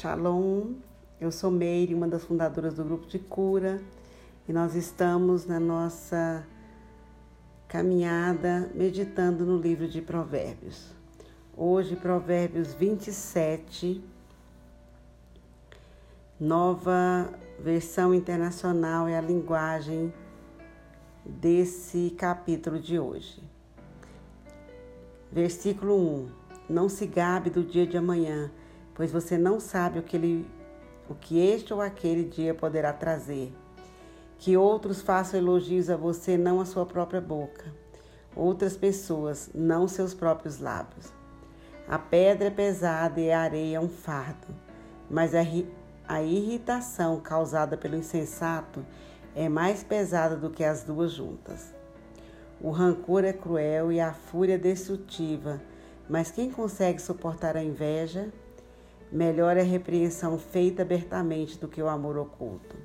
Shalom, eu sou Meire, uma das fundadoras do grupo de cura, e nós estamos na nossa caminhada meditando no livro de Provérbios. Hoje, Provérbios 27, nova versão internacional é a linguagem desse capítulo de hoje. Versículo 1: Não se gabe do dia de amanhã pois você não sabe o que, ele, o que este ou aquele dia poderá trazer. Que outros façam elogios a você, não a sua própria boca. Outras pessoas, não seus próprios lábios. A pedra é pesada e a areia é um fardo, mas a, a irritação causada pelo insensato é mais pesada do que as duas juntas. O rancor é cruel e a fúria destrutiva, mas quem consegue suportar a inveja? Melhor é a repreensão feita abertamente do que o amor oculto.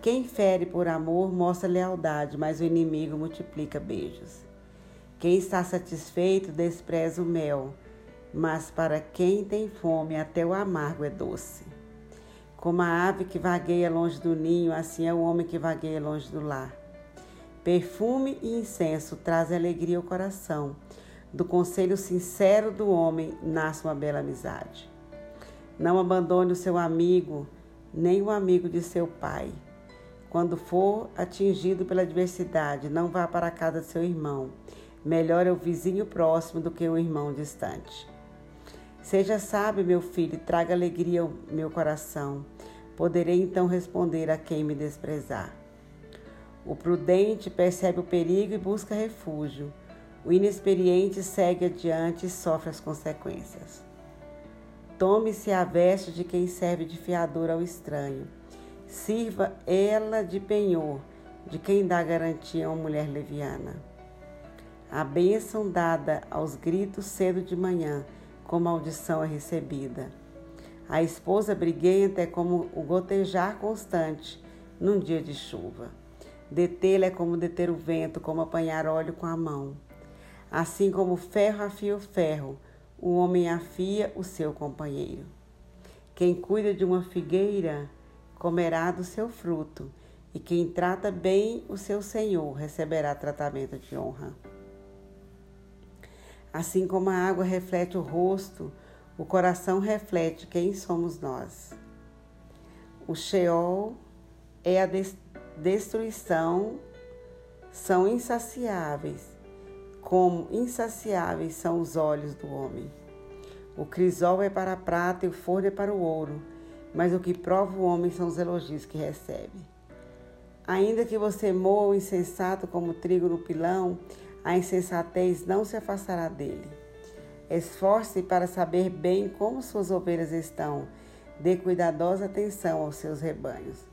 Quem fere por amor mostra lealdade, mas o inimigo multiplica beijos. Quem está satisfeito despreza o mel, mas para quem tem fome até o amargo é doce. Como a ave que vagueia longe do ninho, assim é o homem que vagueia longe do lar. Perfume e incenso trazem alegria ao coração. Do conselho sincero do homem nasce uma bela amizade. Não abandone o seu amigo, nem o amigo de seu pai. Quando for atingido pela adversidade, não vá para a casa de seu irmão. Melhor é o vizinho próximo do que o irmão distante. Seja sábio, meu filho, e traga alegria ao meu coração. Poderei então responder a quem me desprezar. O prudente percebe o perigo e busca refúgio. O inexperiente segue adiante e sofre as consequências. Tome-se a veste de quem serve de fiador ao estranho. Sirva ela de penhor, de quem dá garantia a uma mulher leviana. A bênção dada aos gritos cedo de manhã, como maldição é recebida. A esposa briguenta é como o gotejar constante num dia de chuva. Detê-la é como deter o vento, como apanhar óleo com a mão. Assim como ferro afia o ferro, o homem afia o seu companheiro. Quem cuida de uma figueira comerá do seu fruto, e quem trata bem o seu senhor receberá tratamento de honra. Assim como a água reflete o rosto, o coração reflete quem somos nós. O Sheol é a destruição, são insaciáveis como insaciáveis são os olhos do homem. O crisol é para a prata e o forno é para o ouro, mas o que prova o homem são os elogios que recebe. Ainda que você moa o insensato como trigo no pilão, a insensatez não se afastará dele. Esforce-se para saber bem como suas ovelhas estão. Dê cuidadosa atenção aos seus rebanhos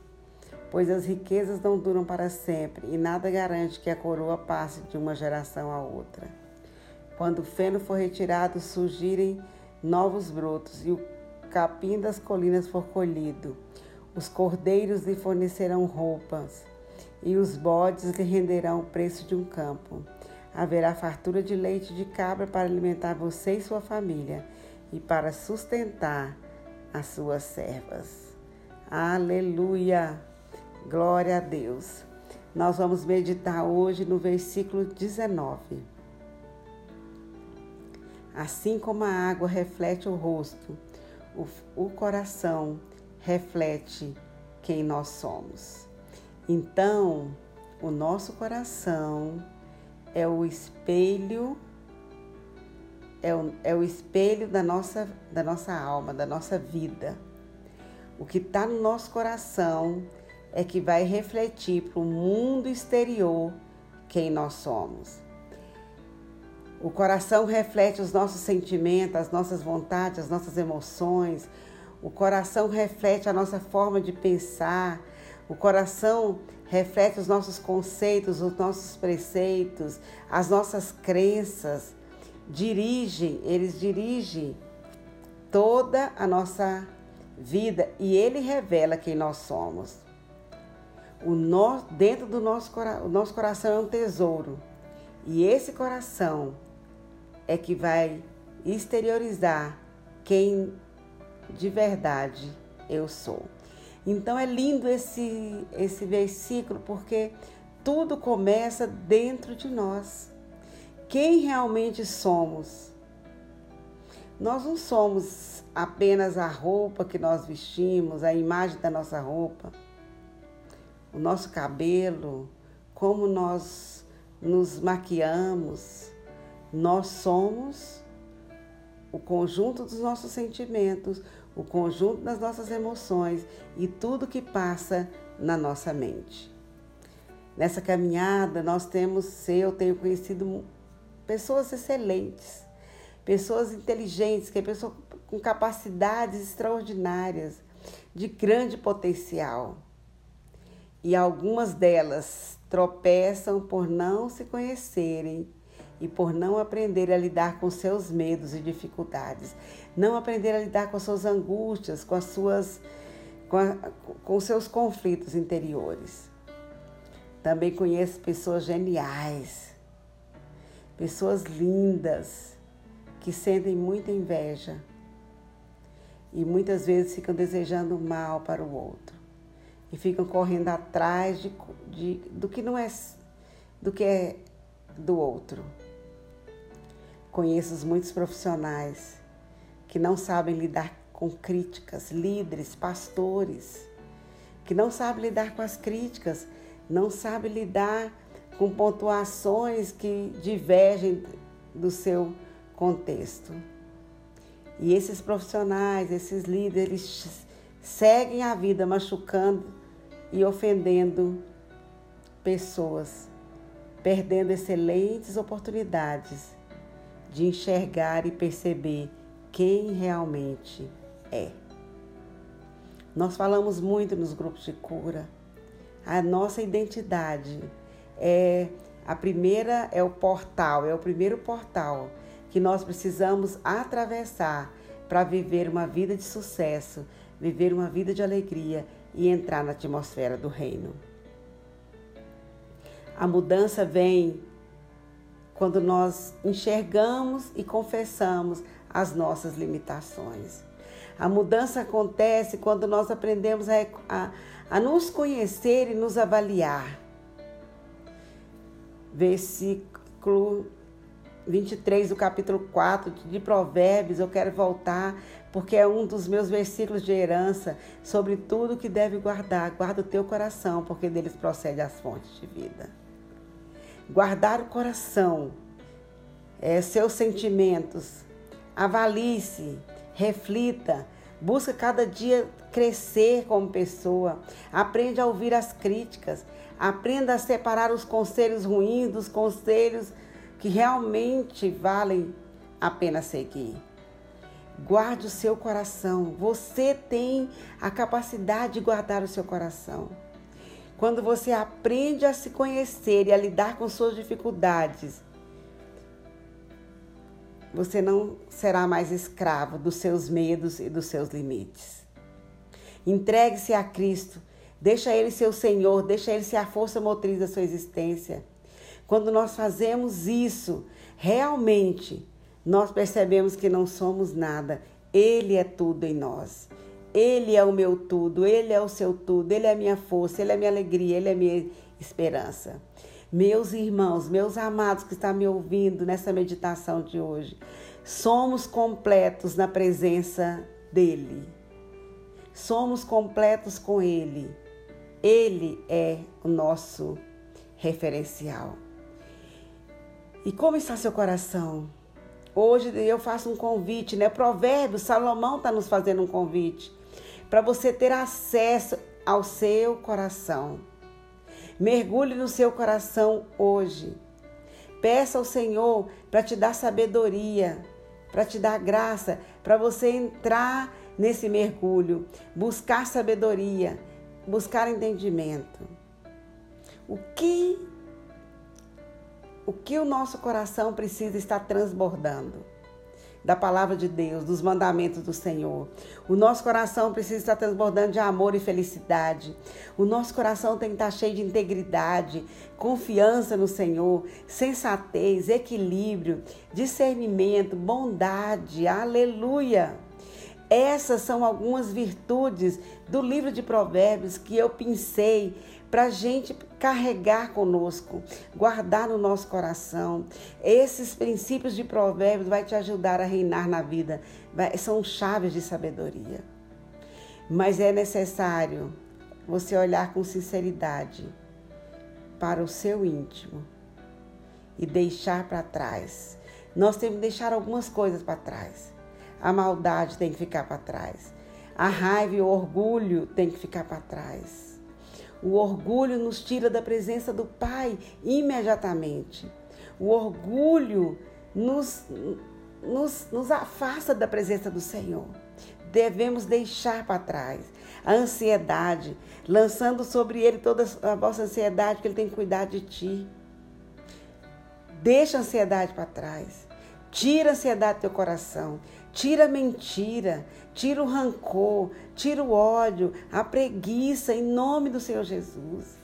pois as riquezas não duram para sempre e nada garante que a coroa passe de uma geração a outra. Quando o feno for retirado, surgirem novos brotos e o capim das colinas for colhido. Os cordeiros lhe fornecerão roupas e os bodes lhe renderão o preço de um campo. Haverá fartura de leite de cabra para alimentar você e sua família e para sustentar as suas servas. Aleluia! Glória a Deus. Nós vamos meditar hoje no versículo 19. Assim como a água reflete o rosto, o, o coração reflete quem nós somos. Então, o nosso coração é o espelho é o, é o espelho da nossa, da nossa alma, da nossa vida. O que está no nosso coração é que vai refletir para o mundo exterior quem nós somos. O coração reflete os nossos sentimentos, as nossas vontades, as nossas emoções. O coração reflete a nossa forma de pensar. O coração reflete os nossos conceitos, os nossos preceitos, as nossas crenças. Dirige, eles dirigem toda a nossa vida e ele revela quem nós somos. O no, dentro do nosso, o nosso coração é um tesouro. E esse coração é que vai exteriorizar quem de verdade eu sou. Então é lindo esse, esse versículo porque tudo começa dentro de nós. Quem realmente somos? Nós não somos apenas a roupa que nós vestimos, a imagem da nossa roupa, o nosso cabelo, como nós nos maquiamos. Nós somos o conjunto dos nossos sentimentos, o conjunto das nossas emoções e tudo que passa na nossa mente. Nessa caminhada, nós temos, eu tenho conhecido pessoas excelentes, pessoas inteligentes, que é pessoa com capacidades extraordinárias, de grande potencial. E algumas delas tropeçam por não se conhecerem e por não aprender a lidar com seus medos e dificuldades, não aprender a lidar com as suas angústias, com as suas com, a, com seus conflitos interiores. Também conheço pessoas geniais, pessoas lindas que sentem muita inveja e muitas vezes ficam desejando mal para o outro e ficam correndo atrás de, de, do que não é do que é do outro. Conheço muitos profissionais que não sabem lidar com críticas, líderes, pastores, que não sabem lidar com as críticas, não sabem lidar com pontuações que divergem do seu contexto. E esses profissionais, esses líderes, seguem a vida machucando e ofendendo pessoas, perdendo excelentes oportunidades de enxergar e perceber quem realmente é. Nós falamos muito nos grupos de cura. A nossa identidade é a primeira é o portal, é o primeiro portal que nós precisamos atravessar para viver uma vida de sucesso, viver uma vida de alegria e entrar na atmosfera do reino. A mudança vem quando nós enxergamos e confessamos as nossas limitações. A mudança acontece quando nós aprendemos a, a, a nos conhecer e nos avaliar. Versículo 23 do capítulo 4 de Provérbios, eu quero voltar porque é um dos meus versículos de herança sobre tudo que deve guardar. Guarda o teu coração, porque deles procede as fontes de vida. Guardar o coração, é, seus sentimentos, avalie-se, reflita, busca cada dia crescer como pessoa, aprende a ouvir as críticas, aprenda a separar os conselhos ruins dos conselhos que realmente valem a pena seguir. Guarde o seu coração. Você tem a capacidade de guardar o seu coração. Quando você aprende a se conhecer e a lidar com suas dificuldades, você não será mais escravo dos seus medos e dos seus limites. Entregue-se a Cristo, deixa Ele ser o Senhor, deixa Ele ser a força motriz da sua existência. Quando nós fazemos isso, realmente nós percebemos que não somos nada. Ele é tudo em nós. Ele é o meu tudo, Ele é o seu tudo, Ele é a minha força, Ele é a minha alegria, Ele é a minha esperança. Meus irmãos, meus amados que estão me ouvindo nessa meditação de hoje, somos completos na presença dEle. Somos completos com Ele. Ele é o nosso referencial. E como está seu coração? Hoje eu faço um convite, né? Provérbios, Salomão está nos fazendo um convite para você ter acesso ao seu coração. Mergulhe no seu coração hoje. Peça ao Senhor para te dar sabedoria, para te dar graça, para você entrar nesse mergulho, buscar sabedoria, buscar entendimento. O que o que o nosso coração precisa estar transbordando? da palavra de Deus, dos mandamentos do Senhor. O nosso coração precisa estar transbordando de amor e felicidade. O nosso coração tem que estar cheio de integridade, confiança no Senhor, sensatez, equilíbrio, discernimento, bondade. Aleluia! Essas são algumas virtudes do livro de Provérbios que eu pensei para a gente carregar conosco, guardar no nosso coração. Esses princípios de Provérbios vai te ajudar a reinar na vida. Vai, são chaves de sabedoria. Mas é necessário você olhar com sinceridade para o seu íntimo e deixar para trás. Nós temos que deixar algumas coisas para trás. A maldade tem que ficar para trás. A raiva e o orgulho tem que ficar para trás. O orgulho nos tira da presença do Pai imediatamente. O orgulho nos, nos, nos afasta da presença do Senhor. Devemos deixar para trás a ansiedade, lançando sobre Ele toda a vossa ansiedade, que Ele tem que cuidar de ti. Deixa a ansiedade para trás. Tira a ansiedade do teu coração. Tira a mentira, tira o rancor, tira o ódio, a preguiça, em nome do Senhor Jesus.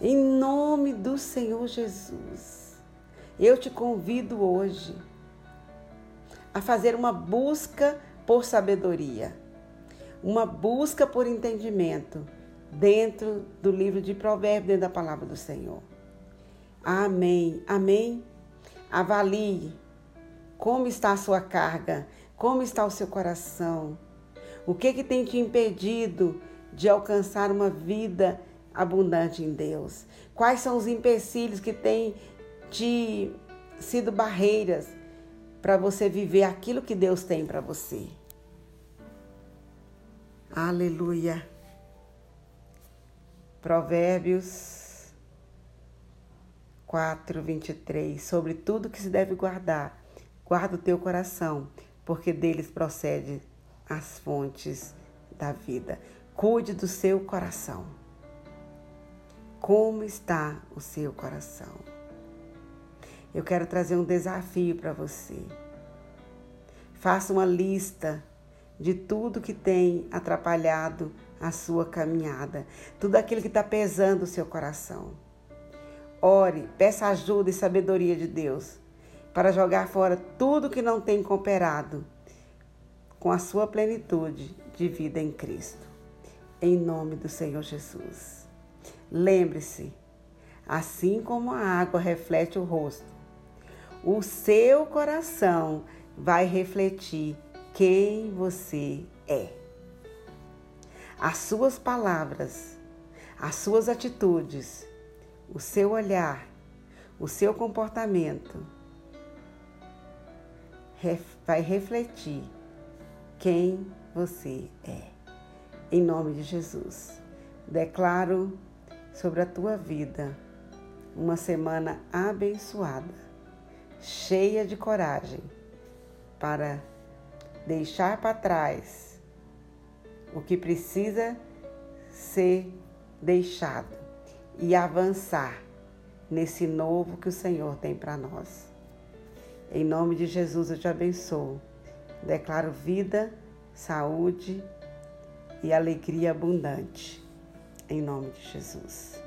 Em nome do Senhor Jesus. Eu te convido hoje a fazer uma busca por sabedoria, uma busca por entendimento dentro do livro de Provérbios, dentro da palavra do Senhor. Amém. Amém. Avalie como está a sua carga? Como está o seu coração? O que que tem te impedido de alcançar uma vida abundante em Deus? Quais são os empecilhos que têm te sido barreiras para você viver aquilo que Deus tem para você? Aleluia. Provérbios 4, 23. Sobre tudo que se deve guardar Guarda o teu coração, porque deles procede as fontes da vida. Cuide do seu coração. Como está o seu coração? Eu quero trazer um desafio para você. Faça uma lista de tudo que tem atrapalhado a sua caminhada, tudo aquilo que está pesando o seu coração. Ore, peça ajuda e sabedoria de Deus para jogar fora tudo que não tem cooperado com a sua plenitude de vida em Cristo. Em nome do Senhor Jesus. Lembre-se, assim como a água reflete o rosto, o seu coração vai refletir quem você é. As suas palavras, as suas atitudes, o seu olhar, o seu comportamento vai refletir quem você é. Em nome de Jesus, declaro sobre a tua vida uma semana abençoada, cheia de coragem para deixar para trás o que precisa ser deixado e avançar nesse novo que o Senhor tem para nós. Em nome de Jesus eu te abençoo. Declaro vida, saúde e alegria abundante. Em nome de Jesus.